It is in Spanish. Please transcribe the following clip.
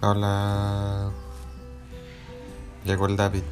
Hola. Llegó el David.